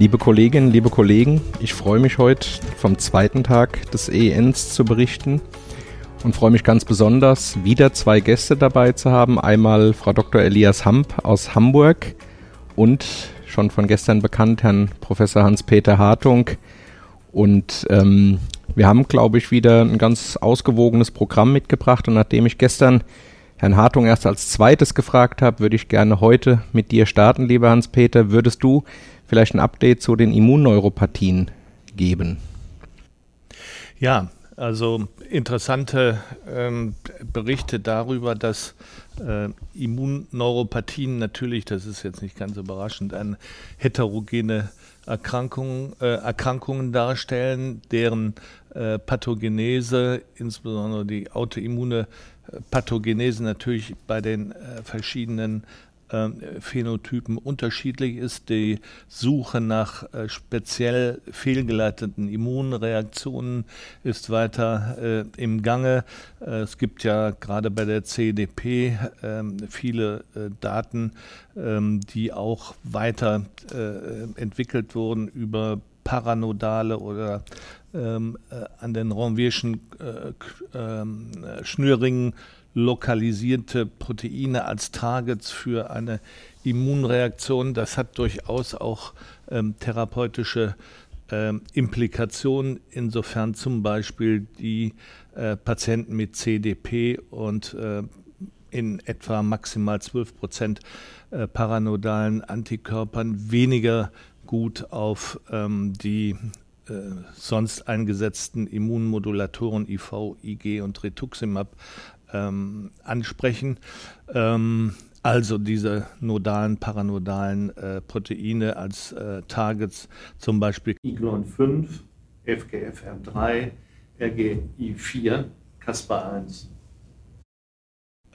Liebe Kolleginnen, liebe Kollegen, ich freue mich heute vom zweiten Tag des EENs zu berichten und freue mich ganz besonders, wieder zwei Gäste dabei zu haben. Einmal Frau Dr. Elias Hamp aus Hamburg und schon von gestern bekannt Herrn Professor Hans-Peter Hartung. Und ähm, wir haben, glaube ich, wieder ein ganz ausgewogenes Programm mitgebracht. Und nachdem ich gestern Herrn Hartung erst als zweites gefragt habe, würde ich gerne heute mit dir starten, lieber Hans-Peter. Würdest du vielleicht ein Update zu den Immunneuropathien geben? Ja, also interessante ähm, Berichte darüber, dass äh, Immunneuropathien natürlich, das ist jetzt nicht ganz überraschend, eine heterogene Erkrankung, äh, Erkrankungen darstellen, deren äh, Pathogenese, insbesondere die autoimmune äh, Pathogenese natürlich bei den äh, verschiedenen Phänotypen unterschiedlich ist. Die Suche nach äh, speziell fehlgeleiteten Immunreaktionen ist weiter äh, im Gange. Äh, es gibt ja gerade bei der CDP ähm, viele äh, Daten, ähm, die auch weiter äh, entwickelt wurden über paranodale oder ähm, äh, an den Ranvierschen ähm, Schnürringen lokalisierte Proteine als Targets für eine Immunreaktion. Das hat durchaus auch ähm, therapeutische ähm, Implikationen, insofern zum Beispiel die äh, Patienten mit CDP und äh, in etwa maximal 12 Prozent äh, paranodalen Antikörpern weniger gut auf ähm, die äh, sonst eingesetzten Immunmodulatoren IV, IG und Rituximab ähm, ansprechen. Ähm, also diese nodalen, paranodalen äh, Proteine als äh, Targets, zum Beispiel Iglon 5, FGFR3, RGI4, Caspar 1.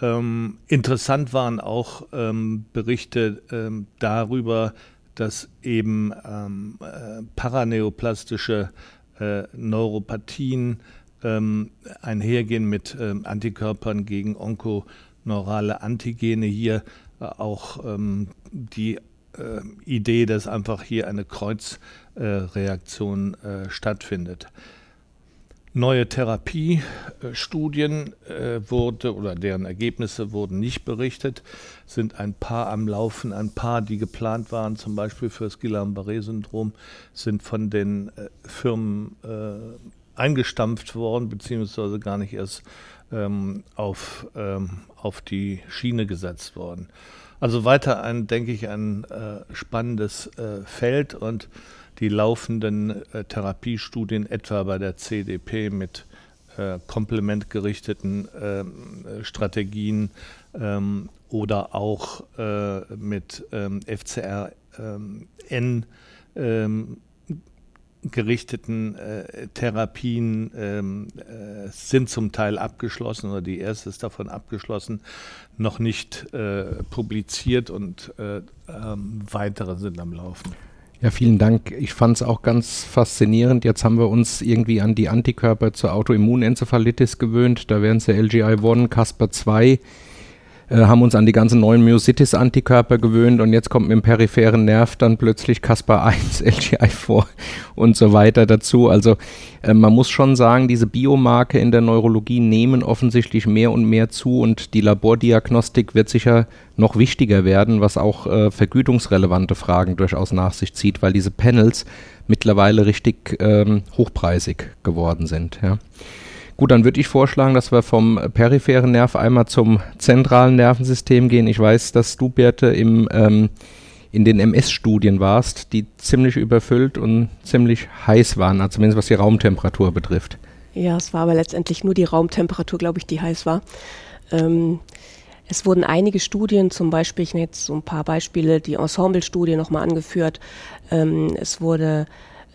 Ähm, interessant waren auch ähm, Berichte ähm, darüber, dass eben ähm, äh, paraneoplastische äh, Neuropathien ähm, einhergehen mit ähm, Antikörpern gegen onkoneurale Antigene. Hier äh, auch ähm, die äh, Idee, dass einfach hier eine Kreuzreaktion äh, stattfindet. Neue Therapiestudien äh, wurde oder deren Ergebnisse wurden nicht berichtet, sind ein paar am Laufen, ein paar, die geplant waren, zum Beispiel für das Guillain-Barré-Syndrom, sind von den äh, Firmen äh, eingestampft worden, beziehungsweise gar nicht erst ähm, auf, ähm, auf die Schiene gesetzt worden. Also weiter ein, denke ich, ein äh, spannendes äh, Feld und die laufenden äh, Therapiestudien, etwa bei der CDP mit äh, komplementgerichteten ähm, Strategien ähm, oder auch äh, mit ähm, FCRN ähm, gerichteten äh, Therapien ähm, äh, sind zum Teil abgeschlossen oder die erste ist davon abgeschlossen, noch nicht äh, publiziert und äh, ähm, weitere sind am Laufen. Ja, vielen Dank. Ich fand es auch ganz faszinierend. Jetzt haben wir uns irgendwie an die Antikörper zur Autoimmunenzephalitis gewöhnt. Da wären es ja LGI-1, Casper 2 äh, haben uns an die ganzen neuen Myositis-Antikörper gewöhnt und jetzt kommt mit dem peripheren Nerv dann plötzlich Caspar 1, LGI4 und so weiter dazu. Also äh, man muss schon sagen, diese Biomarke in der Neurologie nehmen offensichtlich mehr und mehr zu und die Labordiagnostik wird sicher noch wichtiger werden, was auch äh, vergütungsrelevante Fragen durchaus nach sich zieht, weil diese Panels mittlerweile richtig ähm, hochpreisig geworden sind. Ja. Gut, dann würde ich vorschlagen, dass wir vom peripheren Nerv einmal zum zentralen Nervensystem gehen. Ich weiß, dass du, Birte, im, ähm, in den MS-Studien warst, die ziemlich überfüllt und ziemlich heiß waren, also zumindest was die Raumtemperatur betrifft. Ja, es war aber letztendlich nur die Raumtemperatur, glaube ich, die heiß war. Ähm, es wurden einige Studien, zum Beispiel, ich nenne jetzt so ein paar Beispiele, die Ensemble-Studie nochmal angeführt. Ähm, es wurde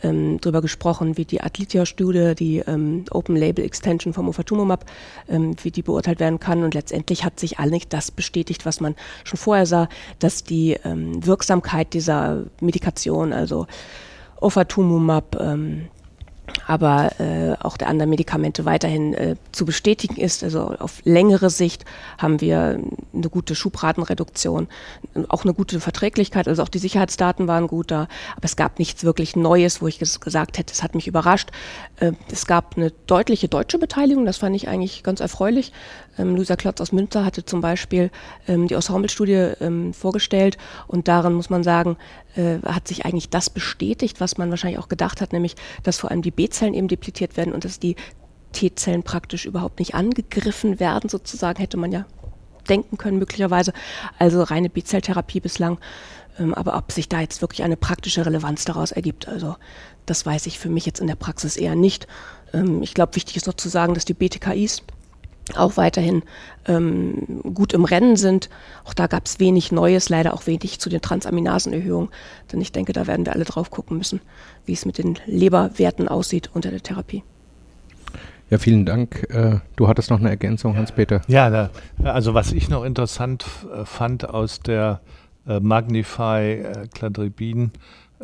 ähm, darüber gesprochen, wie die Athletia-Studie, die ähm, Open-Label-Extension vom Ofatumumab, ähm, wie die beurteilt werden kann. Und letztendlich hat sich eigentlich das bestätigt, was man schon vorher sah, dass die ähm, Wirksamkeit dieser Medikation, also Ofatumumab, ähm, aber äh, auch der anderen Medikamente weiterhin äh, zu bestätigen ist. Also auf längere Sicht haben wir eine gute Schubratenreduktion, auch eine gute Verträglichkeit, also auch die Sicherheitsdaten waren gut da, aber es gab nichts wirklich Neues, wo ich gesagt hätte, es hat mich überrascht. Äh, es gab eine deutliche deutsche Beteiligung, das fand ich eigentlich ganz erfreulich. Ähm, Luisa Klotz aus Münster hatte zum Beispiel ähm, die Ensemble-Studie ähm, vorgestellt und darin muss man sagen, äh, hat sich eigentlich das bestätigt, was man wahrscheinlich auch gedacht hat, nämlich, dass vor allem die B-Zellen eben depletiert werden und dass die T-Zellen praktisch überhaupt nicht angegriffen werden, sozusagen, hätte man ja denken können, möglicherweise. Also reine B-Zelltherapie bislang. Ähm, aber ob sich da jetzt wirklich eine praktische Relevanz daraus ergibt, also das weiß ich für mich jetzt in der Praxis eher nicht. Ähm, ich glaube, wichtig ist noch zu sagen, dass die BTKIs auch weiterhin ähm, gut im Rennen sind. Auch da gab es wenig Neues, leider auch wenig zu den Transaminasenerhöhungen. Denn ich denke, da werden wir alle drauf gucken müssen, wie es mit den Leberwerten aussieht unter der Therapie. Ja, vielen Dank. Äh, du hattest noch eine Ergänzung, Hans-Peter. Ja, also was ich noch interessant äh, fand aus der äh, Magnify Cladribin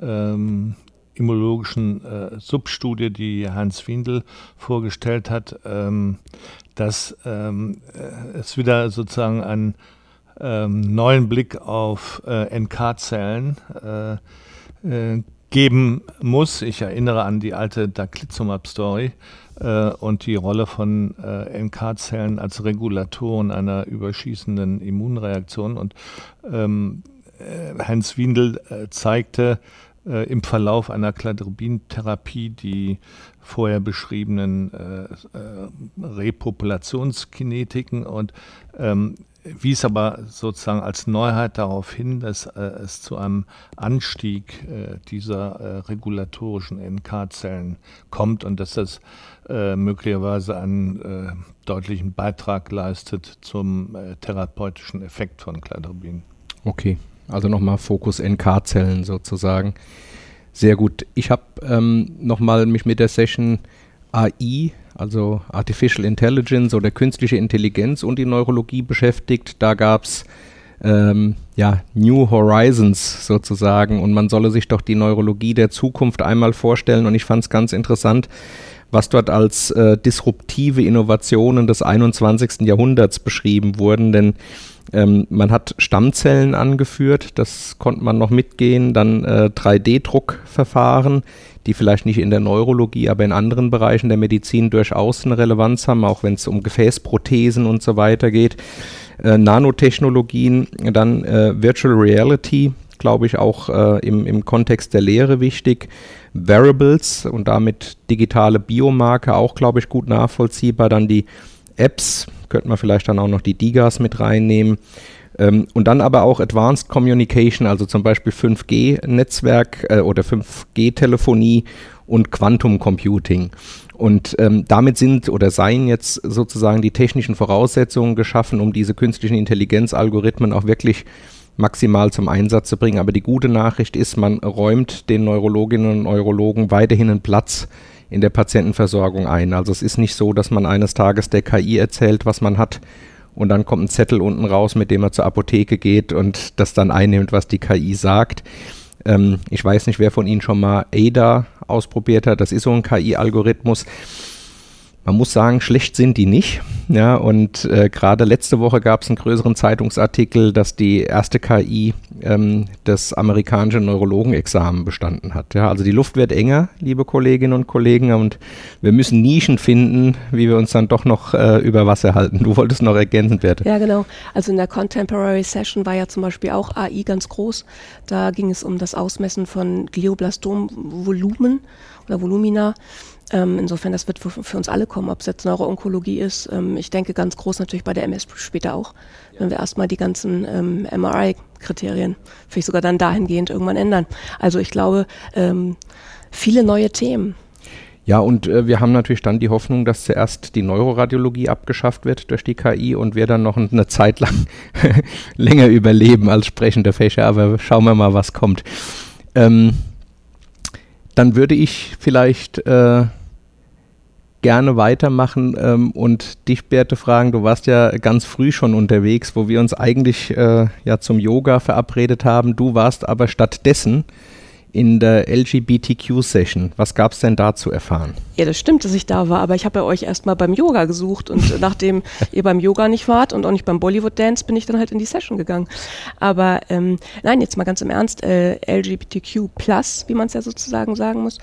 ähm, immunologischen Substudie, die Hans Windel vorgestellt hat, ähm, dass ähm, äh, es wieder sozusagen einen neuen Blick auf NK-Zellen geben muss. Ich erinnere an die alte Daclizumab-Story und die Rolle von äh, NK-Zellen als Regulatoren einer überschießenden Immunreaktion. Und ähm, äh, Windel äh, zeigte äh, im Verlauf einer Cladribin-Therapie die vorher beschriebenen äh, Repopulationskinetiken und ähm, wies aber sozusagen als Neuheit darauf hin, dass äh, es zu einem Anstieg äh, dieser äh, regulatorischen NK-Zellen kommt und dass das äh, möglicherweise einen äh, deutlichen Beitrag leistet zum therapeutischen Effekt von Cladribin. Okay, also nochmal Fokus NK-Zellen sozusagen. Sehr gut. Ich habe ähm, nochmal mich mit der Session AI, also Artificial Intelligence oder künstliche Intelligenz und die Neurologie beschäftigt. Da gab es ähm, ja, New Horizons sozusagen und man solle sich doch die Neurologie der Zukunft einmal vorstellen und ich fand es ganz interessant, was dort als äh, disruptive Innovationen des 21. Jahrhunderts beschrieben wurden, denn ähm, man hat Stammzellen angeführt, das konnte man noch mitgehen, dann äh, 3D-Druckverfahren, die vielleicht nicht in der Neurologie, aber in anderen Bereichen der Medizin durchaus eine Relevanz haben, auch wenn es um Gefäßprothesen und so weiter geht. Äh, Nanotechnologien, dann äh, Virtual Reality, glaube ich, auch äh, im, im Kontext der Lehre wichtig. Variables und damit digitale Biomarker auch, glaube ich, gut nachvollziehbar. Dann die Apps, könnte man vielleicht dann auch noch die Digas mit reinnehmen. Ähm, und dann aber auch Advanced Communication, also zum Beispiel 5G-Netzwerk äh, oder 5G-Telefonie und Quantum Computing. Und ähm, damit sind oder seien jetzt sozusagen die technischen Voraussetzungen geschaffen, um diese künstlichen Intelligenzalgorithmen auch wirklich maximal zum Einsatz zu bringen. Aber die gute Nachricht ist, man räumt den Neurologinnen und Neurologen weiterhin einen Platz in der Patientenversorgung ein. Also es ist nicht so, dass man eines Tages der KI erzählt, was man hat und dann kommt ein Zettel unten raus, mit dem er zur Apotheke geht und das dann einnimmt, was die KI sagt. Ähm, ich weiß nicht, wer von Ihnen schon mal ADA ausprobiert hat. Das ist so ein KI-Algorithmus man muss sagen, schlecht sind die nicht. Ja, und äh, gerade letzte Woche gab es einen größeren Zeitungsartikel, dass die erste KI ähm, das amerikanische Neurologenexamen bestanden hat. Ja, also die Luft wird enger, liebe Kolleginnen und Kollegen, und wir müssen Nischen finden, wie wir uns dann doch noch äh, über Wasser halten. Du wolltest noch ergänzen, Werte. Ja, genau. Also in der Contemporary Session war ja zum Beispiel auch AI ganz groß. Da ging es um das Ausmessen von Glioblastomvolumen oder Volumina. Ähm, insofern, das wird für, für, uns alle kommen, ob es jetzt Neuroonkologie ist. Ähm, ich denke ganz groß natürlich bei der MS später auch, wenn wir erstmal die ganzen ähm, MRI-Kriterien vielleicht sogar dann dahingehend irgendwann ändern. Also ich glaube, ähm, viele neue Themen. Ja, und äh, wir haben natürlich dann die Hoffnung, dass zuerst die Neuroradiologie abgeschafft wird durch die KI und wir dann noch eine Zeit lang länger überleben als sprechende Fächer. Aber schauen wir mal, was kommt. Ähm, dann würde ich vielleicht äh, gerne weitermachen ähm, und dich, Berthe, fragen. Du warst ja ganz früh schon unterwegs, wo wir uns eigentlich äh, ja zum Yoga verabredet haben. Du warst aber stattdessen in der LGBTQ-Session. Was gab es denn da zu erfahren? Ja, das stimmt, dass ich da war, aber ich habe ja euch erstmal beim Yoga gesucht und nachdem ihr beim Yoga nicht wart und auch nicht beim Bollywood Dance, bin ich dann halt in die Session gegangen. Aber ähm, nein, jetzt mal ganz im Ernst, äh, LGBTQ wie man es ja sozusagen sagen muss,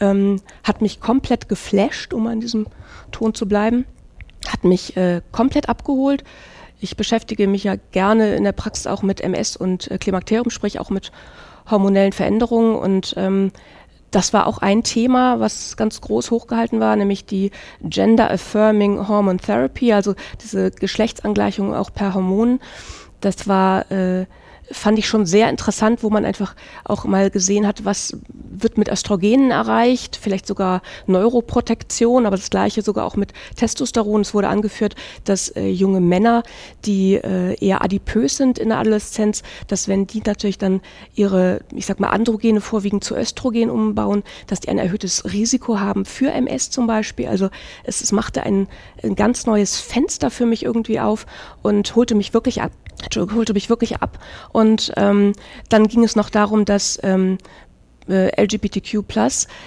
ähm, hat mich komplett geflasht, um an diesem Ton zu bleiben, hat mich äh, komplett abgeholt. Ich beschäftige mich ja gerne in der Praxis auch mit MS und äh, Klimakterium, sprich auch mit hormonellen Veränderungen. Und ähm, das war auch ein Thema, was ganz groß hochgehalten war, nämlich die Gender Affirming Hormone Therapy, also diese Geschlechtsangleichung auch per Hormon. Das war äh, fand ich schon sehr interessant, wo man einfach auch mal gesehen hat, was wird mit Östrogenen erreicht, vielleicht sogar Neuroprotektion, aber das gleiche sogar auch mit Testosteron. Es wurde angeführt, dass äh, junge Männer, die äh, eher adipös sind in der Adoleszenz, dass wenn die natürlich dann ihre, ich sag mal, Androgene vorwiegend zu Östrogen umbauen, dass die ein erhöhtes Risiko haben für MS zum Beispiel. Also es, es machte ein, ein ganz neues Fenster für mich irgendwie auf und holte mich wirklich ab holte mich wirklich ab. Und ähm, dann ging es noch darum, dass ähm, äh, LGBTQ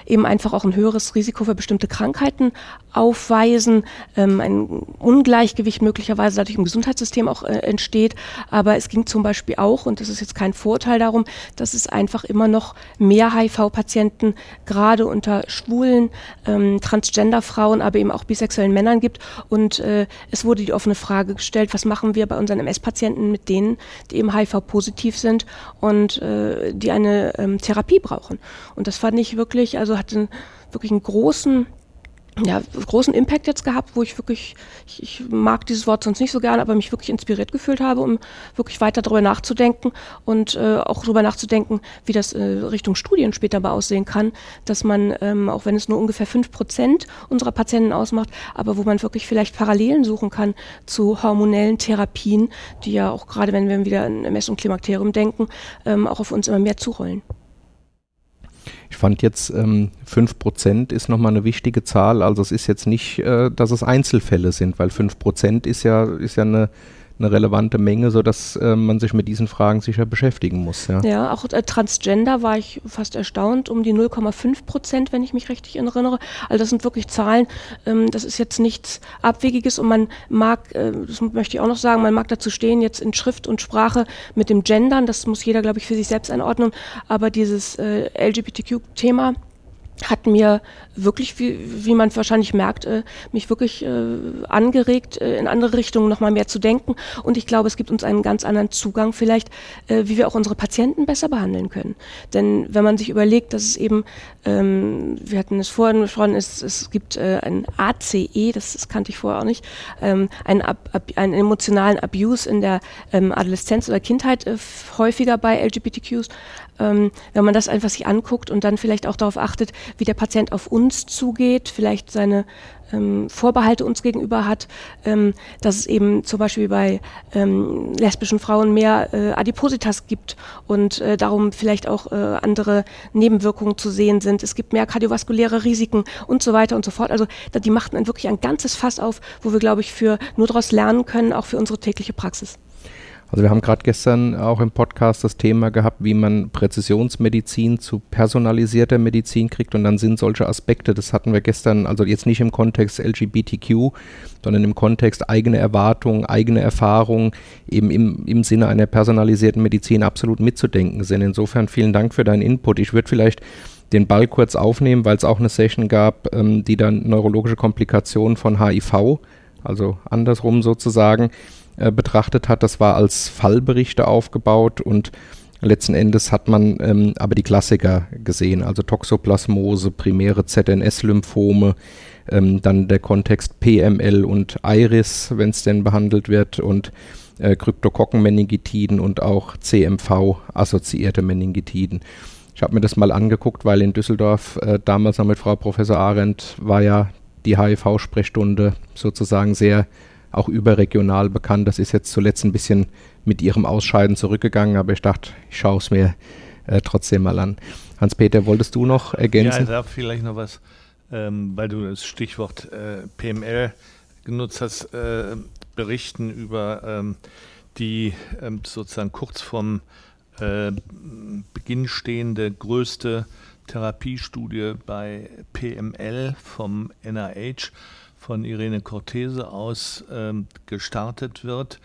eben einfach auch ein höheres Risiko für bestimmte Krankheiten aufweisen, ähm, ein Ungleichgewicht möglicherweise dadurch im Gesundheitssystem auch äh, entsteht. Aber es ging zum Beispiel auch, und das ist jetzt kein Vorteil darum, dass es einfach immer noch mehr HIV-Patienten gerade unter schwulen, ähm, Transgender-Frauen, aber eben auch bisexuellen Männern gibt. Und äh, es wurde die offene Frage gestellt, was machen wir bei unseren MS-Patienten mit denen, die eben HIV-positiv sind und äh, die eine ähm, Therapie brauchen. Und das fand ich wirklich, also hatte wirklich einen großen ja, großen Impact jetzt gehabt, wo ich wirklich, ich, ich, mag dieses Wort sonst nicht so gerne, aber mich wirklich inspiriert gefühlt habe, um wirklich weiter darüber nachzudenken und äh, auch darüber nachzudenken, wie das äh, Richtung Studien später mal aussehen kann, dass man, ähm, auch wenn es nur ungefähr fünf Prozent unserer Patienten ausmacht, aber wo man wirklich vielleicht Parallelen suchen kann zu hormonellen Therapien, die ja auch gerade, wenn wir wieder an MS und Klimakterium denken, ähm, auch auf uns immer mehr zurollen. Ich fand jetzt ähm, 5% ist nochmal eine wichtige Zahl. Also es ist jetzt nicht, äh, dass es Einzelfälle sind, weil 5% ist ja, ist ja eine eine relevante Menge, sodass äh, man sich mit diesen Fragen sicher beschäftigen muss. Ja, ja auch äh, Transgender war ich fast erstaunt, um die 0,5 Prozent, wenn ich mich richtig erinnere. Also das sind wirklich Zahlen, ähm, das ist jetzt nichts Abwegiges und man mag, äh, das möchte ich auch noch sagen, man mag dazu stehen, jetzt in Schrift und Sprache mit dem Gendern, das muss jeder, glaube ich, für sich selbst einordnen, aber dieses äh, LGBTQ-Thema, hat mir wirklich, wie, wie man wahrscheinlich merkt, äh, mich wirklich äh, angeregt, äh, in andere Richtungen nochmal mehr zu denken. Und ich glaube, es gibt uns einen ganz anderen Zugang vielleicht, äh, wie wir auch unsere Patienten besser behandeln können. Denn wenn man sich überlegt, dass es eben, ähm, wir hatten es vorhin besprochen, es, es gibt äh, ein ACE, das, das kannte ich vorher auch nicht, ähm, einen, ab, ab, einen emotionalen Abuse in der ähm, Adoleszenz oder Kindheit äh, häufiger bei LGBTQs ähm, wenn man das einfach sich anguckt und dann vielleicht auch darauf achtet, wie der Patient auf uns zugeht, vielleicht seine ähm, Vorbehalte uns gegenüber hat, ähm, dass es eben zum Beispiel bei ähm, lesbischen Frauen mehr äh, Adipositas gibt und äh, darum vielleicht auch äh, andere Nebenwirkungen zu sehen sind. Es gibt mehr kardiovaskuläre Risiken und so weiter und so fort. Also die machten dann wirklich ein ganzes Fass auf, wo wir, glaube ich, für nur daraus lernen können, auch für unsere tägliche Praxis. Also wir haben gerade gestern auch im Podcast das Thema gehabt, wie man Präzisionsmedizin zu personalisierter Medizin kriegt und dann sind solche Aspekte, das hatten wir gestern, also jetzt nicht im Kontext LGBTQ, sondern im Kontext eigene Erwartungen, eigene Erfahrungen, eben im, im Sinne einer personalisierten Medizin absolut mitzudenken sind. Insofern vielen Dank für deinen Input. Ich würde vielleicht den Ball kurz aufnehmen, weil es auch eine Session gab, ähm, die dann neurologische Komplikationen von HIV, also andersrum sozusagen, äh, betrachtet hat. Das war als Fallberichte aufgebaut und letzten Endes hat man ähm, aber die Klassiker gesehen, also Toxoplasmose, primäre ZNS-Lymphome, ähm, dann der Kontext PML und Iris, wenn es denn behandelt wird und äh, Kryptokokkenmeningitiden und auch CMV-assoziierte Meningitiden. Ich habe mir das mal angeguckt, weil in Düsseldorf äh, damals noch mit Frau Professor Arendt war ja die HIV-Sprechstunde sozusagen sehr auch überregional bekannt. Das ist jetzt zuletzt ein bisschen mit ihrem Ausscheiden zurückgegangen, aber ich dachte, ich schaue es mir äh, trotzdem mal an. Hans-Peter, wolltest du noch ergänzen? Ja, da vielleicht noch was, ähm, weil du das Stichwort äh, PML genutzt hast, äh, berichten über ähm, die ähm, sozusagen kurz vorm äh, Beginn stehende größte Therapiestudie bei PML vom NIH von Irene Cortese aus äh, gestartet wird,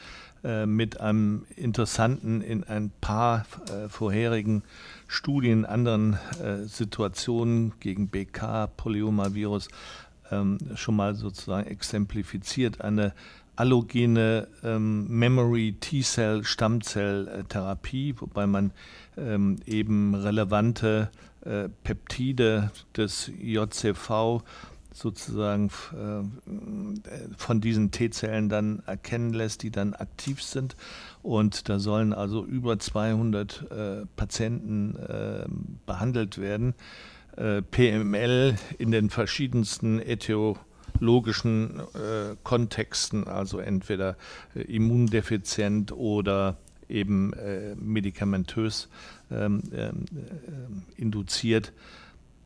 äh, mit einem interessanten, in ein paar äh, vorherigen Studien, anderen äh, Situationen gegen BK, Polyomavirus, ähm, schon mal sozusagen exemplifiziert, eine allogene ähm, Memory T-Cell Stammzelltherapie, wobei man ähm, eben relevante äh, Peptide des JCV sozusagen äh, von diesen T-Zellen dann erkennen lässt, die dann aktiv sind. Und da sollen also über 200 äh, Patienten äh, behandelt werden. Äh, PML in den verschiedensten etiologischen äh, Kontexten, also entweder äh, immundefizient oder eben medikamentös ähm, ähm, induziert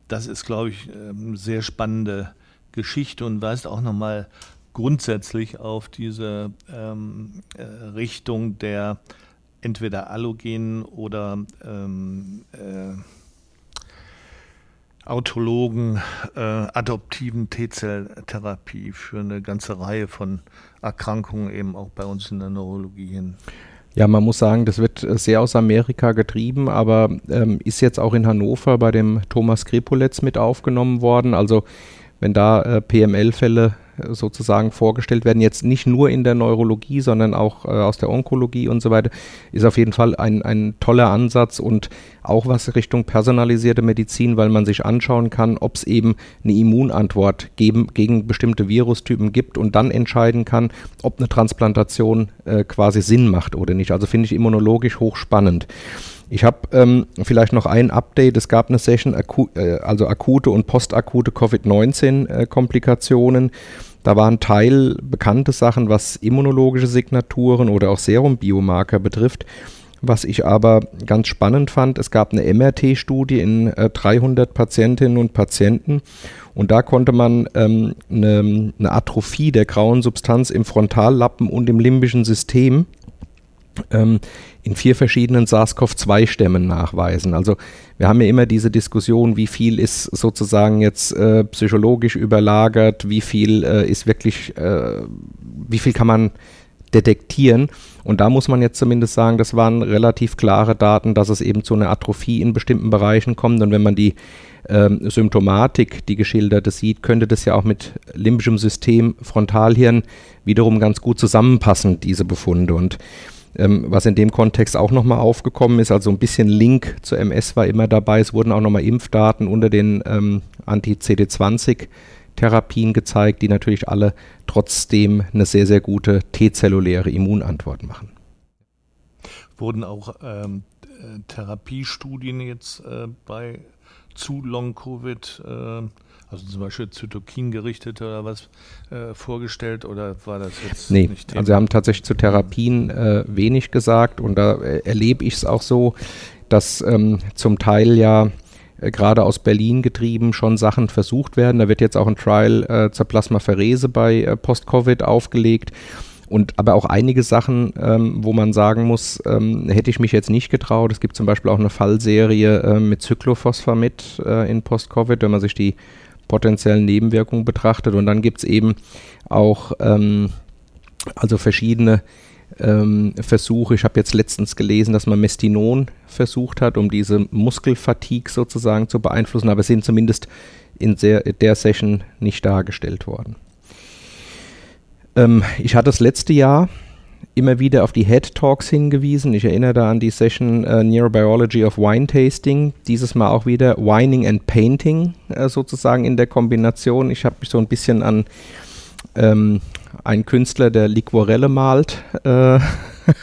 das ist, glaube ich, eine ähm, sehr spannende Geschichte und weist auch nochmal grundsätzlich auf diese ähm, äh, Richtung der entweder allogenen oder ähm, äh, autologen äh, adoptiven T-Zell-Therapie für eine ganze Reihe von Erkrankungen eben auch bei uns in der Neurologie hin. Ja, man muss sagen, das wird äh, sehr aus Amerika getrieben, aber ähm, ist jetzt auch in Hannover bei dem Thomas Krepoletz mit aufgenommen worden. Also wenn da äh, PML-Fälle sozusagen vorgestellt werden, jetzt nicht nur in der Neurologie, sondern auch äh, aus der Onkologie und so weiter, ist auf jeden Fall ein, ein toller Ansatz und auch was Richtung personalisierte Medizin, weil man sich anschauen kann, ob es eben eine Immunantwort geben, gegen bestimmte Virustypen gibt und dann entscheiden kann, ob eine Transplantation äh, quasi Sinn macht oder nicht. Also finde ich immunologisch hochspannend. Ich habe ähm, vielleicht noch ein Update. Es gab eine Session, aku äh, also akute und postakute Covid-19-Komplikationen. Äh, da waren Teil bekannte Sachen, was immunologische Signaturen oder auch Serumbiomarker betrifft. Was ich aber ganz spannend fand, es gab eine MRT-Studie in äh, 300 Patientinnen und Patienten und da konnte man ähm, eine, eine Atrophie der grauen Substanz im Frontallappen und im limbischen System in vier verschiedenen SARS-CoV-2-Stämmen nachweisen. Also wir haben ja immer diese Diskussion, wie viel ist sozusagen jetzt äh, psychologisch überlagert, wie viel äh, ist wirklich, äh, wie viel kann man detektieren. Und da muss man jetzt zumindest sagen, das waren relativ klare Daten, dass es eben zu einer Atrophie in bestimmten Bereichen kommt. Und wenn man die ähm, Symptomatik, die geschilderte sieht, könnte das ja auch mit limbischem System, Frontalhirn wiederum ganz gut zusammenpassen, diese Befunde. Und ähm, was in dem Kontext auch nochmal aufgekommen ist, also ein bisschen Link zur MS war immer dabei. Es wurden auch nochmal Impfdaten unter den ähm, Anti-CD20-Therapien gezeigt, die natürlich alle trotzdem eine sehr, sehr gute T-zelluläre Immunantwort machen. Wurden auch ähm, äh, Therapiestudien jetzt äh, bei zu Long-Covid äh, also zum Beispiel Zytokin gerichtet oder was äh, vorgestellt oder war das jetzt nee, nicht Thema? Also wir haben tatsächlich zu Therapien äh, wenig gesagt und da äh, erlebe ich es auch so, dass ähm, zum Teil ja äh, gerade aus Berlin getrieben schon Sachen versucht werden. Da wird jetzt auch ein Trial äh, zur Plasmapherese bei äh, Post-Covid aufgelegt. Und aber auch einige Sachen, ähm, wo man sagen muss, ähm, hätte ich mich jetzt nicht getraut. Es gibt zum Beispiel auch eine Fallserie äh, mit Cyclophosphamid äh, in Post-Covid, wenn man sich die potenziellen Nebenwirkungen betrachtet. Und dann gibt es eben auch ähm, also verschiedene ähm, Versuche. Ich habe jetzt letztens gelesen, dass man Mestinon versucht hat, um diese Muskelfatigue sozusagen zu beeinflussen, aber sind zumindest in der Session nicht dargestellt worden. Ähm, ich hatte das letzte Jahr immer wieder auf die Head Talks hingewiesen. Ich erinnere da an die Session äh, Neurobiology of Wine Tasting. Dieses Mal auch wieder Wining and Painting äh, sozusagen in der Kombination. Ich habe mich so ein bisschen an ähm, einen Künstler, der Liquorelle malt, äh,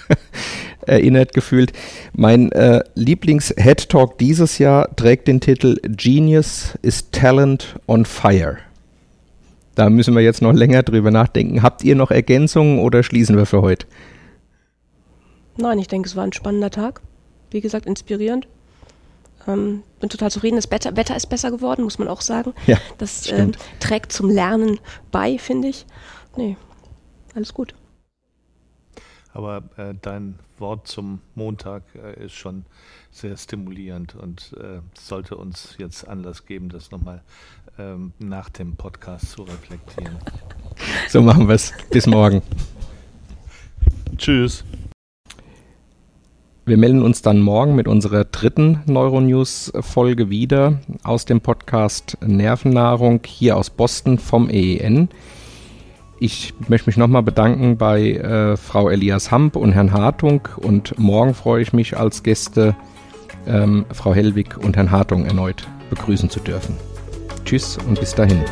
erinnert gefühlt. Mein äh, Lieblings-Head Talk dieses Jahr trägt den Titel Genius is Talent on Fire. Da müssen wir jetzt noch länger drüber nachdenken. Habt ihr noch Ergänzungen oder schließen wir für heute? Nein, ich denke, es war ein spannender Tag. Wie gesagt, inspirierend. Ähm, bin total zufrieden. Das Wetter, Wetter, ist besser geworden, muss man auch sagen. Ja, das ähm, trägt zum Lernen bei, finde ich. Nee, alles gut. Aber äh, dein Wort zum Montag äh, ist schon sehr stimulierend und äh, sollte uns jetzt Anlass geben, das nochmal ähm, nach dem Podcast zu reflektieren. So machen wir es. Bis morgen. Tschüss. Wir melden uns dann morgen mit unserer dritten Neuronews-Folge wieder aus dem Podcast Nervennahrung hier aus Boston vom EEN. Ich möchte mich nochmal bedanken bei äh, Frau Elias Hamp und Herrn Hartung und morgen freue ich mich als Gäste ähm, Frau Hellwig und Herrn Hartung erneut begrüßen zu dürfen. Tschüss und bis dahin.